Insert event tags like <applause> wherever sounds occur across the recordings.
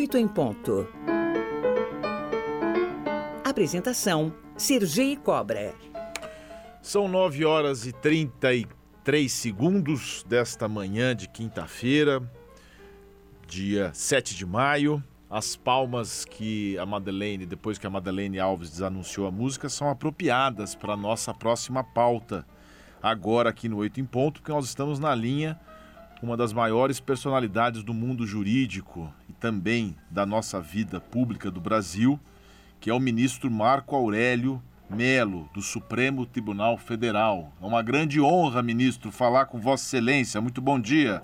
8 em ponto. Apresentação: Sergei Cobra. São 9 horas e 33 segundos desta manhã de quinta-feira, dia 7 de maio. As palmas que a Madeleine, depois que a Madeleine Alves desanunciou a música, são apropriadas para a nossa próxima pauta. Agora aqui no Oito em Ponto, porque nós estamos na linha uma das maiores personalidades do mundo jurídico também da nossa vida pública do Brasil, que é o ministro Marco Aurélio Melo, do Supremo Tribunal Federal. É uma grande honra, ministro, falar com Vossa Excelência. Muito bom dia.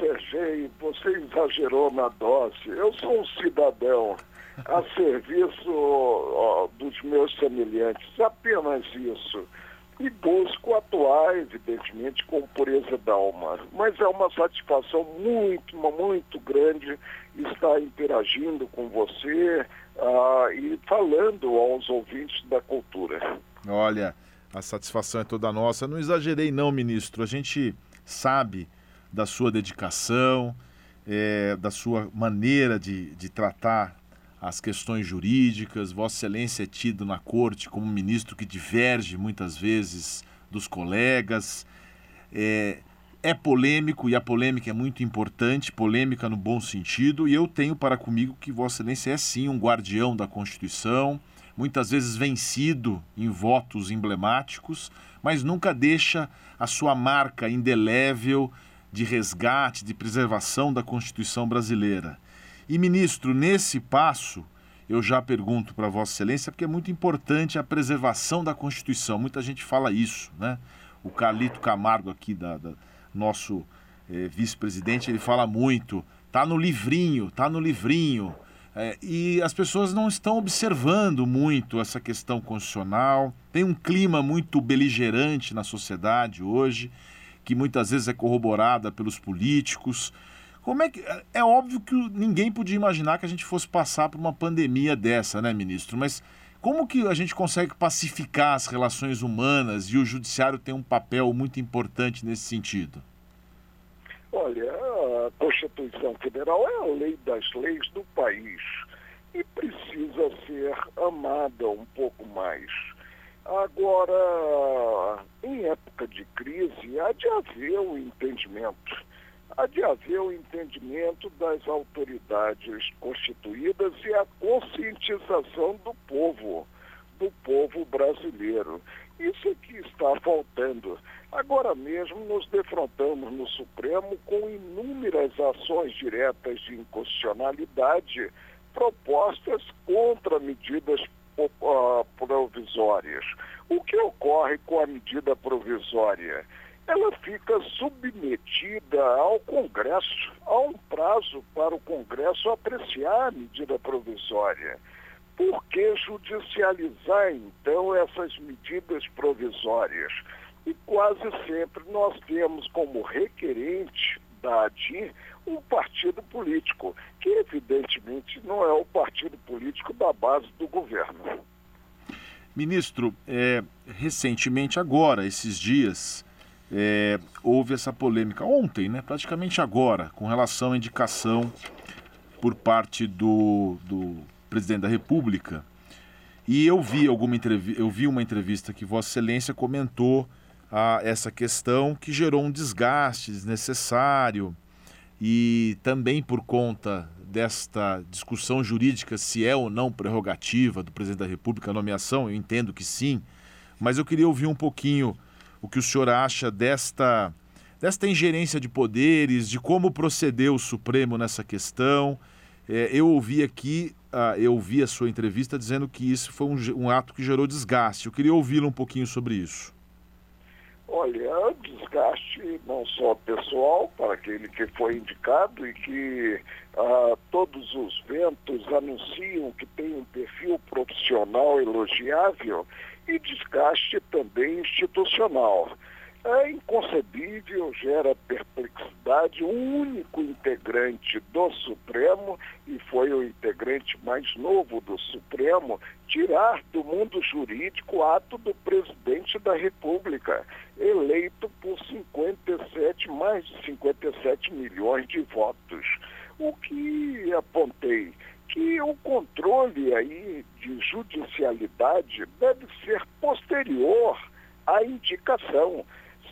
Sergei, você exagerou na dose. Eu sou um cidadão a serviço ó, dos meus semelhantes, apenas isso e busco atuar, evidentemente, com pureza da alma. Mas é uma satisfação muito, muito grande estar interagindo com você uh, e falando aos ouvintes da cultura. Olha, a satisfação é toda nossa. Não exagerei, não, ministro. A gente sabe da sua dedicação, é, da sua maneira de, de tratar as questões jurídicas. Vossa Excelência é tido na corte como um ministro que diverge muitas vezes dos colegas. É, é polêmico e a polêmica é muito importante, polêmica no bom sentido, e eu tenho para comigo que Vossa Excelência é sim um guardião da Constituição, muitas vezes vencido em votos emblemáticos, mas nunca deixa a sua marca indelével de resgate, de preservação da Constituição brasileira. E, ministro, nesse passo, eu já pergunto para Vossa Excelência, porque é muito importante a preservação da Constituição. Muita gente fala isso, né? O Carlito Camargo, aqui, da, da nosso eh, vice-presidente, ele fala muito. Tá no livrinho, tá no livrinho. É, e as pessoas não estão observando muito essa questão constitucional. Tem um clima muito beligerante na sociedade hoje, que muitas vezes é corroborada pelos políticos. Como é que. É óbvio que ninguém podia imaginar que a gente fosse passar por uma pandemia dessa, né, ministro? Mas como que a gente consegue pacificar as relações humanas e o judiciário tem um papel muito importante nesse sentido? Olha, a Constituição Federal é a lei das leis do país e precisa ser amada um pouco mais. Agora, em época de crise, há de haver um entendimento há de haver o entendimento das autoridades constituídas e a conscientização do povo, do povo brasileiro. Isso é que está faltando. Agora mesmo nos defrontamos no Supremo com inúmeras ações diretas de inconstitucionalidade propostas contra medidas provisórias. O que ocorre com a medida provisória? Ela fica submetida ao Congresso, a um prazo para o Congresso apreciar a medida provisória. Por que judicializar, então, essas medidas provisórias? E quase sempre nós temos como requerente da ADI um partido político, que evidentemente não é o partido político da base do governo. Ministro, é, recentemente, agora, esses dias, é, houve essa polêmica ontem, né, praticamente agora, com relação à indicação por parte do, do presidente da República. E eu vi alguma entrevista, eu vi uma entrevista que Vossa Excelência comentou a essa questão que gerou um desgaste desnecessário e também por conta desta discussão jurídica se é ou não prerrogativa do presidente da República a nomeação, eu entendo que sim, mas eu queria ouvir um pouquinho o que o senhor acha desta, desta ingerência de poderes, de como procedeu o Supremo nessa questão. É, eu ouvi aqui, uh, eu ouvi a sua entrevista dizendo que isso foi um, um ato que gerou desgaste. Eu queria ouvi-lo um pouquinho sobre isso. Olha, desgaste não só pessoal para aquele que foi indicado e que uh, todos os ventos anunciam que tem um perfil profissional elogiável e desgaste também institucional. É inconcebível, gera perplexidade, o único integrante do Supremo, e foi o integrante mais novo do Supremo, tirar do mundo jurídico o ato do presidente da República, eleito por 57, mais de 57 milhões de votos. O que apontei que o controle aí de judicialidade deve ser posterior à indicação.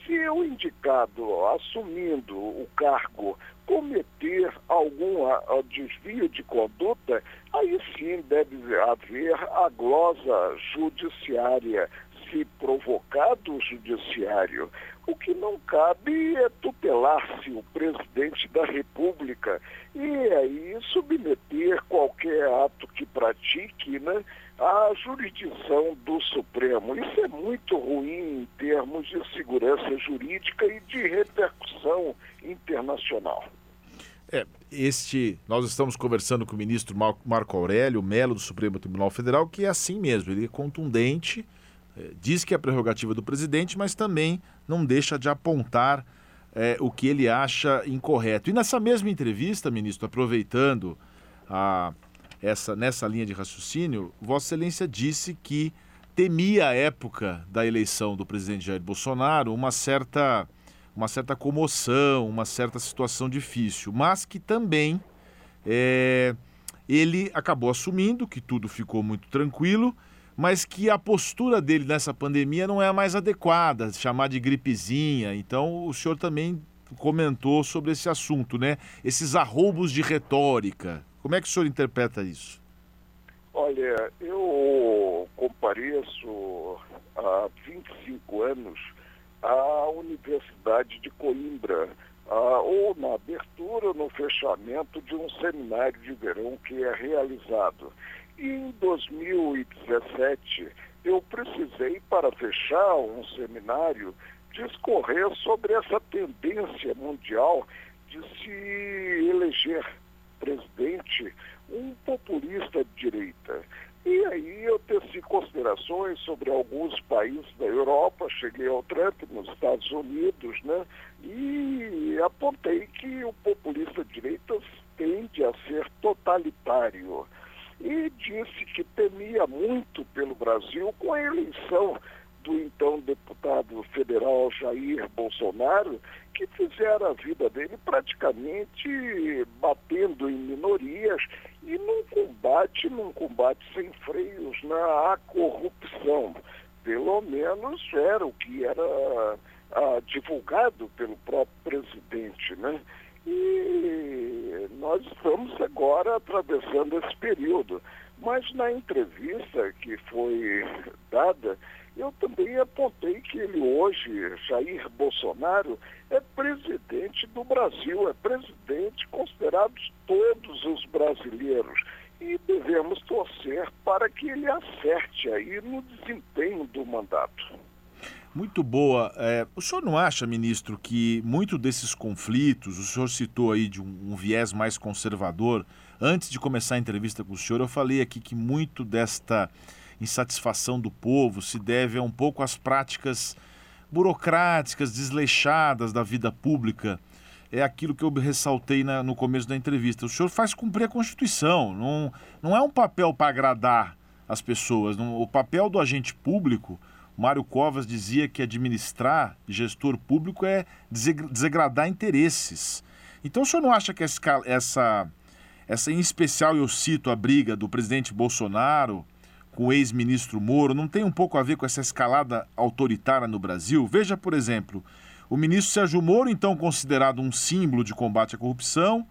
Se o indicado, assumindo o cargo, cometer algum desvio de conduta, aí sim deve haver a glosa judiciária, se provocado o judiciário. O que não cabe é tutelar-se o presidente da República e aí submeter qualquer ato que pratique né, à jurisdição do Supremo. Isso é muito ruim em termos de segurança jurídica e de repercussão internacional. É, este, nós estamos conversando com o ministro Marco Aurélio Melo do Supremo Tribunal Federal, que é assim mesmo, ele é contundente, é, diz que é prerrogativa do presidente, mas também não deixa de apontar é, o que ele acha incorreto. E nessa mesma entrevista, ministro, aproveitando a, essa, nessa linha de raciocínio, Vossa Excelência disse que temia a época da eleição do presidente Jair Bolsonaro uma certa, uma certa comoção, uma certa situação difícil, mas que também é, ele acabou assumindo que tudo ficou muito tranquilo mas que a postura dele nessa pandemia não é a mais adequada, chamar de gripezinha. Então, o senhor também comentou sobre esse assunto, né? Esses arroubos de retórica. Como é que o senhor interpreta isso? Olha, eu compareço há 25 anos à Universidade de Coimbra, ou na abertura ou no fechamento de um seminário de verão que é realizado. Em 2017, eu precisei, para fechar um seminário, discorrer sobre essa tendência mundial de se eleger presidente um populista de direita. E aí eu teci considerações sobre alguns países da Europa, cheguei ao Trump nos Estados Unidos, né? E apontei que o populista de direita tende a ser totalitário e disse que temia muito pelo Brasil com a eleição do então deputado federal Jair Bolsonaro, que fizeram a vida dele praticamente batendo em minorias e num combate, num combate sem freios na corrupção. Pelo menos era o que era ah, divulgado pelo próprio presidente, né? E nós estamos agora atravessando esse período. Mas na entrevista que foi dada, eu também apontei que ele hoje, Jair Bolsonaro, é presidente do Brasil, é presidente considerado todos os brasileiros. E devemos torcer para que ele acerte aí no desempenho do mandato. Muito boa. É, o senhor não acha, ministro, que muito desses conflitos, o senhor citou aí de um, um, viés mais conservador, antes de começar a entrevista com o senhor, eu falei aqui que muito desta insatisfação do povo se deve a um pouco às práticas burocráticas, desleixadas da vida pública. É aquilo que eu ressaltei na, no começo da entrevista. O senhor faz cumprir a Constituição, não, não é um papel para agradar as pessoas. Não, o papel do agente público Mário Covas dizia que administrar gestor público é desagradar interesses. Então o senhor não acha que essa, essa, essa em especial eu cito a briga do presidente Bolsonaro com o ex-ministro Moro, não tem um pouco a ver com essa escalada autoritária no Brasil? Veja, por exemplo, o ministro Sérgio Moro, então considerado um símbolo de combate à corrupção,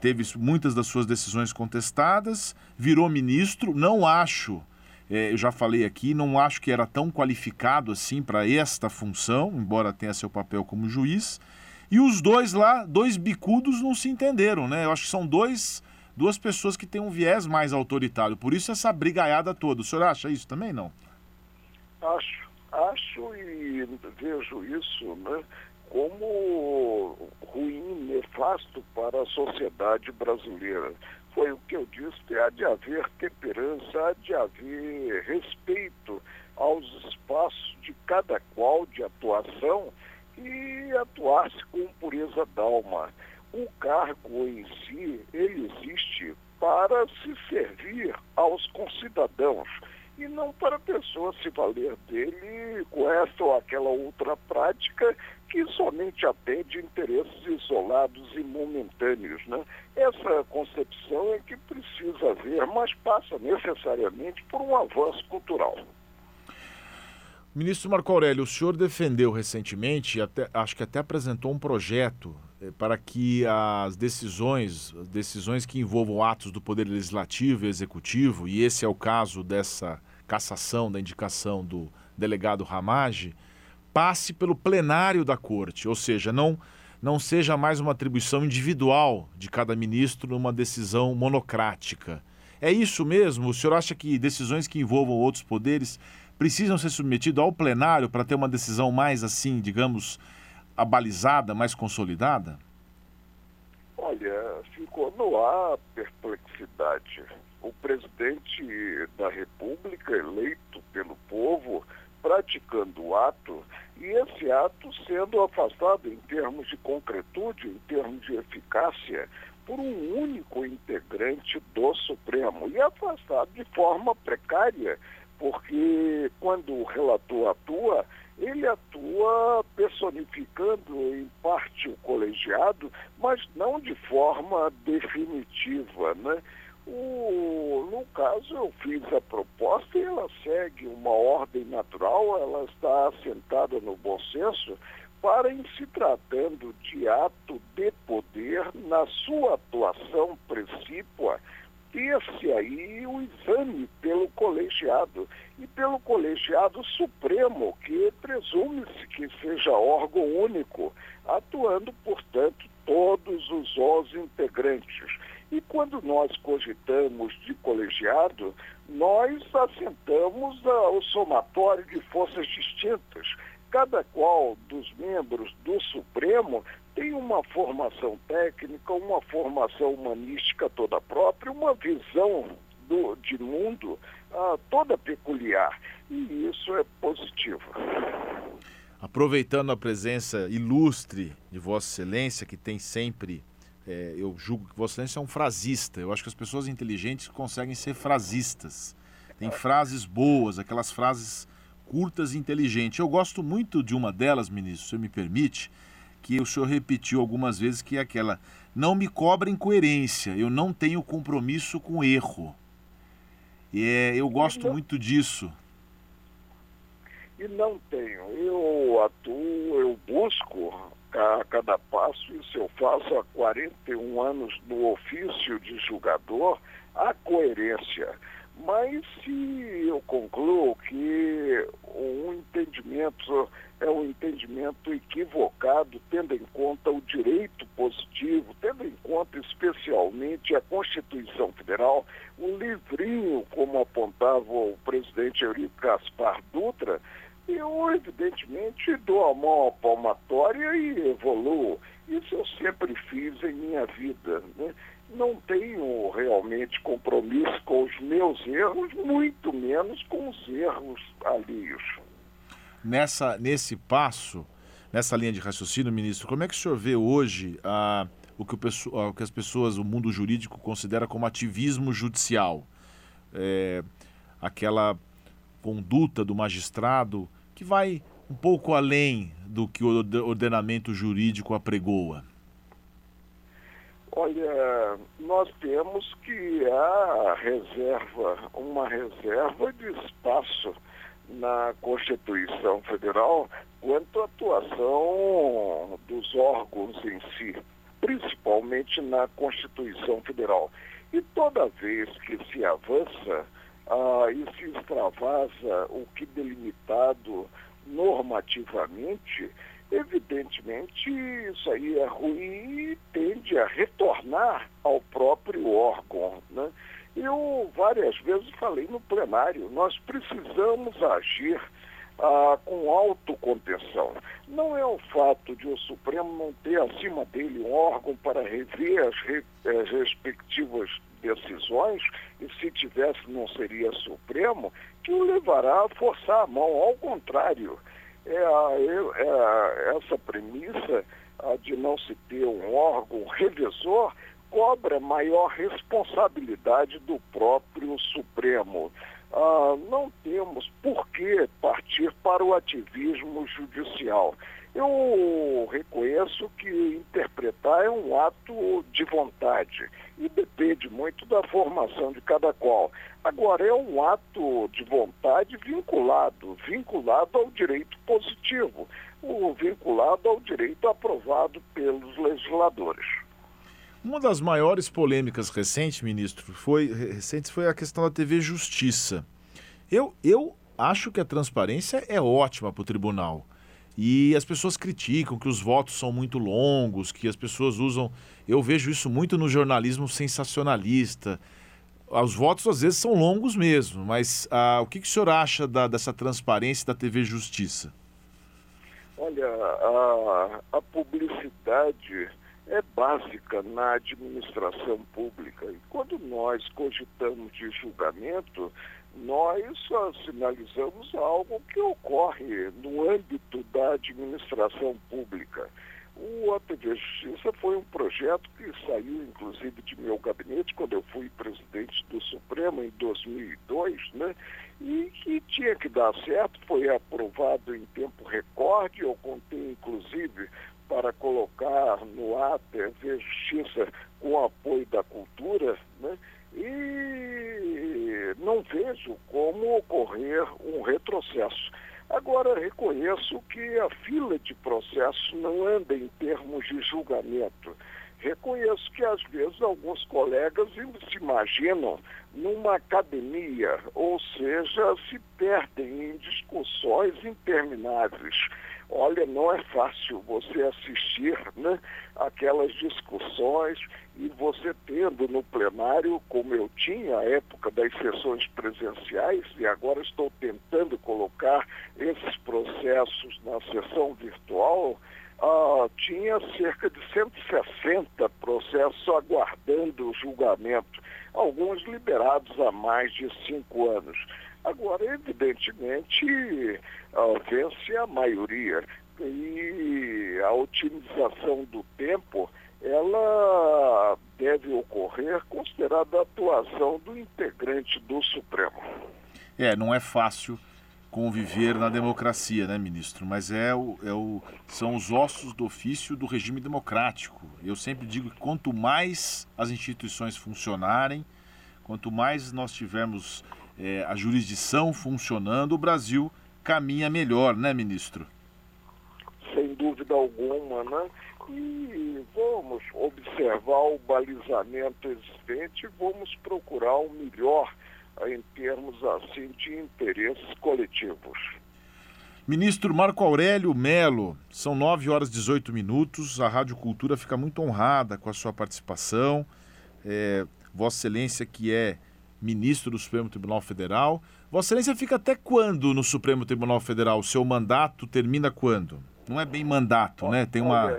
teve muitas das suas decisões contestadas, virou ministro, não acho é, eu já falei aqui, não acho que era tão qualificado assim para esta função, embora tenha seu papel como juiz. E os dois lá, dois bicudos, não se entenderam, né? Eu acho que são dois, duas pessoas que têm um viés mais autoritário. Por isso essa brigaiada toda. O senhor acha isso também, não? Acho, acho e vejo isso, né? como ruim, nefasto para a sociedade brasileira foi o que eu disse, há de haver temperança, há de haver respeito aos espaços de cada qual de atuação e atuar-se com pureza d'alma. O cargo em si, ele existe para se servir aos concidadãos. E não para a pessoa se valer dele com esta ou aquela outra prática que somente atende interesses isolados e momentâneos. Né? Essa concepção é que precisa haver, mas passa necessariamente por um avanço cultural. Ministro Marco Aurélio, o senhor defendeu recentemente, até, acho que até apresentou um projeto eh, para que as decisões, decisões que envolvam atos do Poder Legislativo e Executivo, e esse é o caso dessa cassação da indicação do delegado Ramage, passe pelo plenário da corte, ou seja, não, não seja mais uma atribuição individual de cada ministro numa decisão monocrática. É isso mesmo? O senhor acha que decisões que envolvam outros poderes precisam ser submetidas ao plenário para ter uma decisão mais assim, digamos, abalizada, mais consolidada? Olha, ficou no ar perplexidade. O presidente da República, eleito pelo povo, praticando o ato e esse ato sendo afastado em termos de concretude, em termos de eficácia, por um único integrante do Supremo e afastado de forma precária, porque quando o relator atua, ele atua personificando em parte o colegiado, mas não de forma definitiva, né? O, no caso, eu fiz a proposta e ela segue uma ordem natural, ela está assentada no bom senso, para, em se tratando de ato de poder, na sua atuação precípua, ter-se aí o exame pelo colegiado e pelo colegiado supremo, que presume-se que seja órgão único, atuando, portanto, todos os 11 integrantes. E quando nós cogitamos de colegiado, nós assentamos o somatório de forças distintas. Cada qual dos membros do Supremo tem uma formação técnica, uma formação humanística toda própria, uma visão do, de mundo ah, toda peculiar. E isso é positivo. Aproveitando a presença ilustre de Vossa Excelência, que tem sempre é, eu julgo que Vossa Excelência é um frasista. Eu acho que as pessoas inteligentes conseguem ser frasistas. Tem frases boas, aquelas frases curtas e inteligentes. Eu gosto muito de uma delas, ministro, se me permite, que o senhor repetiu algumas vezes, que é aquela: não me cobrem coerência, eu não tenho compromisso com erro. E é, eu gosto não, muito disso. E não tenho. Eu atuo, eu busco cada passo, isso eu faço há 41 anos no ofício de julgador, a coerência. Mas se eu concluo que um entendimento é um entendimento equivocado, tendo em conta o direito positivo, tendo em conta especialmente a Constituição Federal, o livrinho, como apontava o presidente Eurico Gaspar Dutra, eu, evidentemente, dou a mão à palmatória e evoluo. Isso eu sempre fiz em minha vida. Né? Não tenho realmente compromisso com os meus erros, muito menos com os erros alheios. Nessa, nesse passo, nessa linha de raciocínio, ministro, como é que o senhor vê hoje ah, o, que o, o que as pessoas, o mundo jurídico, considera como ativismo judicial? É, aquela conduta do magistrado que vai um pouco além do que o ordenamento jurídico apregoa? Olha, nós temos que a reserva, uma reserva de espaço na Constituição Federal quanto à atuação dos órgãos em si, principalmente na Constituição Federal. E toda vez que se avança, ah, se extravasa o que delimitado normativamente, evidentemente isso aí é ruim e tende a retornar ao próprio órgão. Né? Eu várias vezes falei no plenário, nós precisamos agir ah, com autocontenção. Não é o fato de o Supremo não ter acima dele um órgão para rever as, re, as eh, respectivas decisões, e se tivesse não seria Supremo, que o levará a forçar a mão. Ao contrário, é, é essa premissa de não se ter um órgão revisor cobra maior responsabilidade do próprio Supremo. ah, não temos por que partir para o ativismo judicial. Eu reconheço que interpretar é um ato de vontade e depende muito da formação de cada qual. Agora, é um ato de vontade vinculado, vinculado ao direito positivo, o vinculado ao direito aprovado pelos legisladores. Uma das maiores polêmicas recentes, ministro, foi, recentes foi a questão da TV Justiça. Eu, eu acho que a transparência é ótima para o tribunal. E as pessoas criticam que os votos são muito longos, que as pessoas usam. Eu vejo isso muito no jornalismo sensacionalista. Os votos às vezes são longos mesmo, mas ah, o que, que o senhor acha da, dessa transparência da TV Justiça? Olha, a, a publicidade é básica na administração pública. E quando nós cogitamos de julgamento, nós sinalizamos algo que ocorre no âmbito da administração pública. O ATV Justiça foi um projeto que saiu, inclusive, de meu gabinete quando eu fui presidente do Supremo em 2002, né? E que tinha que dar certo, foi aprovado em tempo recorde. Eu contei, inclusive, para colocar no ar TV Justiça com apoio da cultura, né? E não vejo como ocorrer um retrocesso. Agora, reconheço que a fila de processo não anda em termos de julgamento. Reconheço que, às vezes, alguns colegas se imaginam numa academia, ou seja, se perdem em discussões intermináveis. Olha, não é fácil você assistir né, aquelas discussões e você tendo no plenário, como eu tinha à época das sessões presenciais, e agora estou tentando colocar esses processos na sessão virtual, ah, tinha cerca de 160 processos aguardando o julgamento, alguns liberados há mais de cinco anos. Agora, evidentemente, vence a maioria e a otimização do tempo ela deve ocorrer considerada a atuação do integrante do Supremo. É, não é fácil conviver na democracia, né, ministro? Mas é o, é o, são os ossos do ofício do regime democrático. Eu sempre digo que quanto mais as instituições funcionarem, quanto mais nós tivermos é, a jurisdição funcionando, o Brasil caminha melhor, né, ministro? Sem dúvida alguma, né? E vamos observar o balizamento existente e vamos procurar o melhor em termos assim de interesses coletivos. Ministro Marco Aurélio Melo, são 9 horas e 18 minutos. A Rádio Cultura fica muito honrada com a sua participação. É, Vossa Excelência, que é ministro do Supremo Tribunal Federal. Vossa Excelência fica até quando no Supremo Tribunal Federal? O seu mandato termina quando? Não é bem mandato, né? Tem uma.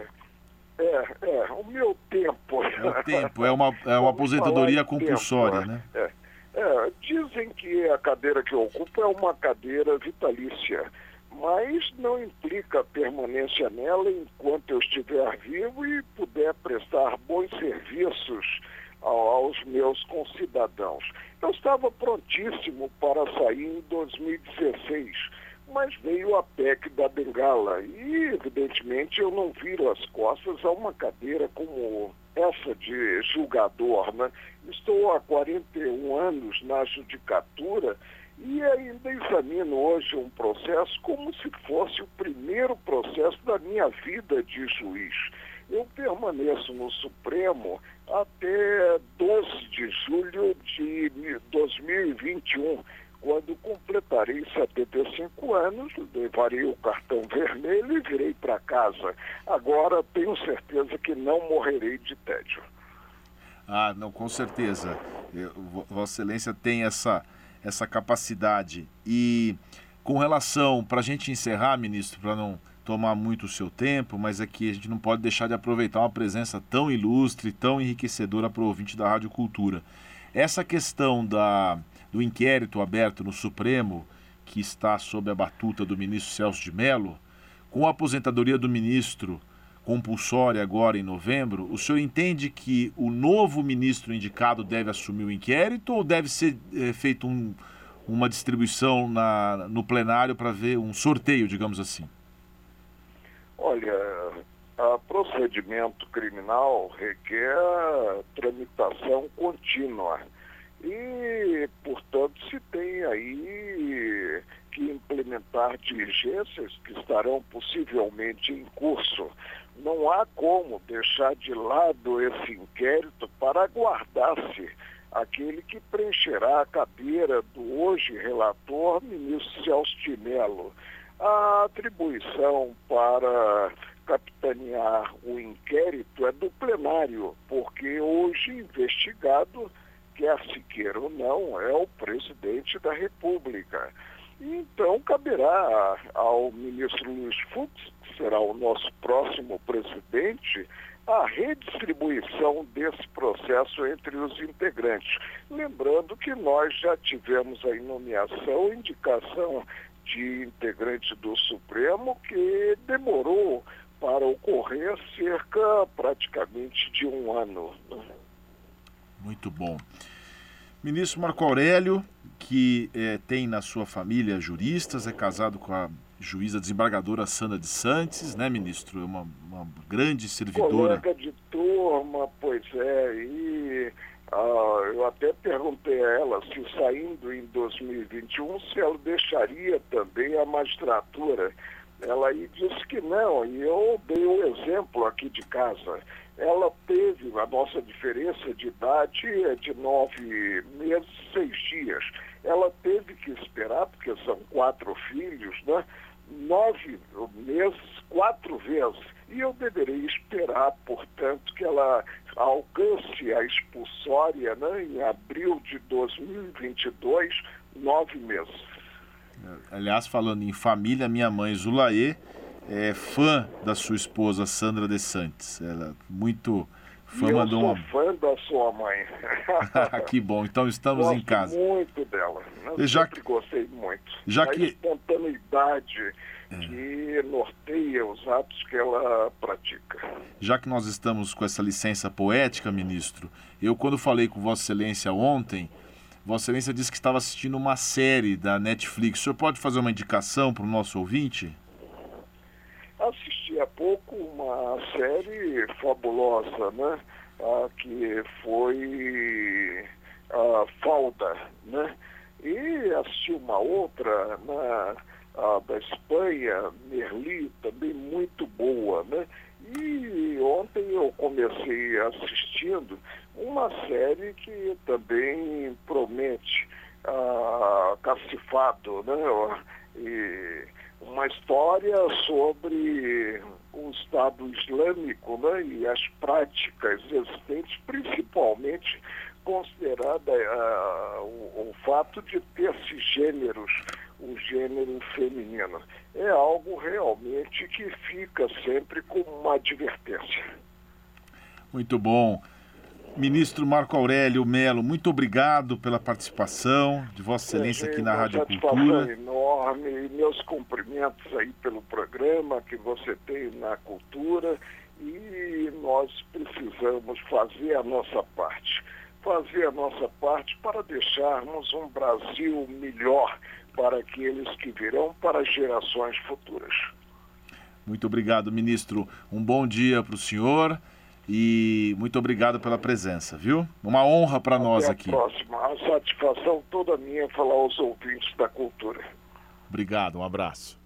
É, é, o meu tempo. É o tempo, é uma, <laughs> é uma aposentadoria compulsória, tempo, né? É, é, dizem que a cadeira que eu ocupo é uma cadeira vitalícia, mas não implica permanência nela enquanto eu estiver vivo e puder prestar bons serviços aos meus concidadãos. Eu estava prontíssimo para sair em 2016, mas veio a PEC da Bengala e, evidentemente, eu não viro as costas a uma cadeira como essa de julgador. Né? Estou há 41 anos na judicatura e ainda examino hoje um processo como se fosse o primeiro processo da minha vida de juiz. Eu permaneço no Supremo até 12 de julho de 2021, quando completarei 75 anos, levarei o cartão vermelho e virei para casa. Agora tenho certeza que não morrerei de tédio. Ah, não, com certeza. Eu, Vossa Excelência tem essa, essa capacidade. E com relação, para a gente encerrar, ministro, para não tomar muito o seu tempo, mas aqui é a gente não pode deixar de aproveitar uma presença tão ilustre, tão enriquecedora para o ouvinte da Rádio Cultura. Essa questão da, do inquérito aberto no Supremo, que está sob a batuta do ministro Celso de Mello, com a aposentadoria do ministro compulsória agora em novembro, o senhor entende que o novo ministro indicado deve assumir o inquérito ou deve ser é, feito um, uma distribuição na, no plenário para ver um sorteio, digamos assim? Olha, a procedimento criminal requer tramitação contínua e, portanto, se tem aí que implementar diligências que estarão possivelmente em curso. Não há como deixar de lado esse inquérito para aguardar-se aquele que preencherá a cadeira do hoje relator, ministro Celso Melo. A atribuição para capitanear o inquérito é do plenário, porque hoje investigado, quer se queira ou não, é o presidente da República. Então caberá ao ministro Luiz Fux, que será o nosso próximo presidente, a redistribuição desse processo entre os integrantes. Lembrando que nós já tivemos a nomeação, indicação de integrante do Supremo que demorou para ocorrer cerca praticamente de um ano. Muito bom. Ministro Marco Aurélio, que eh, tem na sua família juristas, é casado com a juíza desembargadora Sandra de Santos, né, ministro? É uma, uma grande servidora. Colega de turma, pois é, e ah, eu até perguntei a ela se saindo em 2021, se ela deixaria também a magistratura. Ela aí disse que não, e eu dei o um exemplo aqui de casa. Ela teve, a nossa diferença de idade é de nove meses, seis dias. Ela teve que esperar, porque são quatro filhos, né? nove meses, quatro vezes. E eu deverei esperar, portanto, que ela alcance a expulsória né, em abril de 2022, nove meses. Aliás, falando em família, minha mãe Zulaê é fã da sua esposa Sandra De Santos. Ela é muito fã, eu mandou sou uma. fã da sua mãe. <laughs> que bom, então estamos Gosto em casa. muito dela. Eu Já sempre gostei muito. já a que- espontaneidade que norteia os atos que ela pratica. Já que nós estamos com essa licença poética, ministro, eu quando falei com Vossa Excelência ontem, Vossa Excelência disse que estava assistindo uma série da Netflix. O senhor pode fazer uma indicação para o nosso ouvinte? Assisti há pouco uma série fabulosa, né? Ah, que foi a Falda, né? E assisti uma outra na, ah, da Espanha, Merli, também muito boa, né? E ontem eu comecei assistindo uma série que também promete ah, Cacifado, né? E uma história sobre o Estado Islâmico né, e as práticas existentes, principalmente considerada ah, o, o fato de ter esses gêneros, o gênero feminino. É algo realmente que fica sempre como uma advertência. Muito bom. Ministro Marco Aurélio Melo, muito obrigado pela participação de Vossa Excelência aqui na Rádio Cultura. enorme e meus cumprimentos aí pelo programa que você tem na cultura e nós precisamos fazer a nossa parte. Fazer a nossa parte para deixarmos um Brasil melhor para aqueles que virão, para gerações futuras. Muito obrigado, ministro. Um bom dia para o senhor e muito obrigado pela presença, viu? Uma honra para nós aqui. próxima. A satisfação toda minha falar aos ouvintes da cultura. Obrigado, um abraço.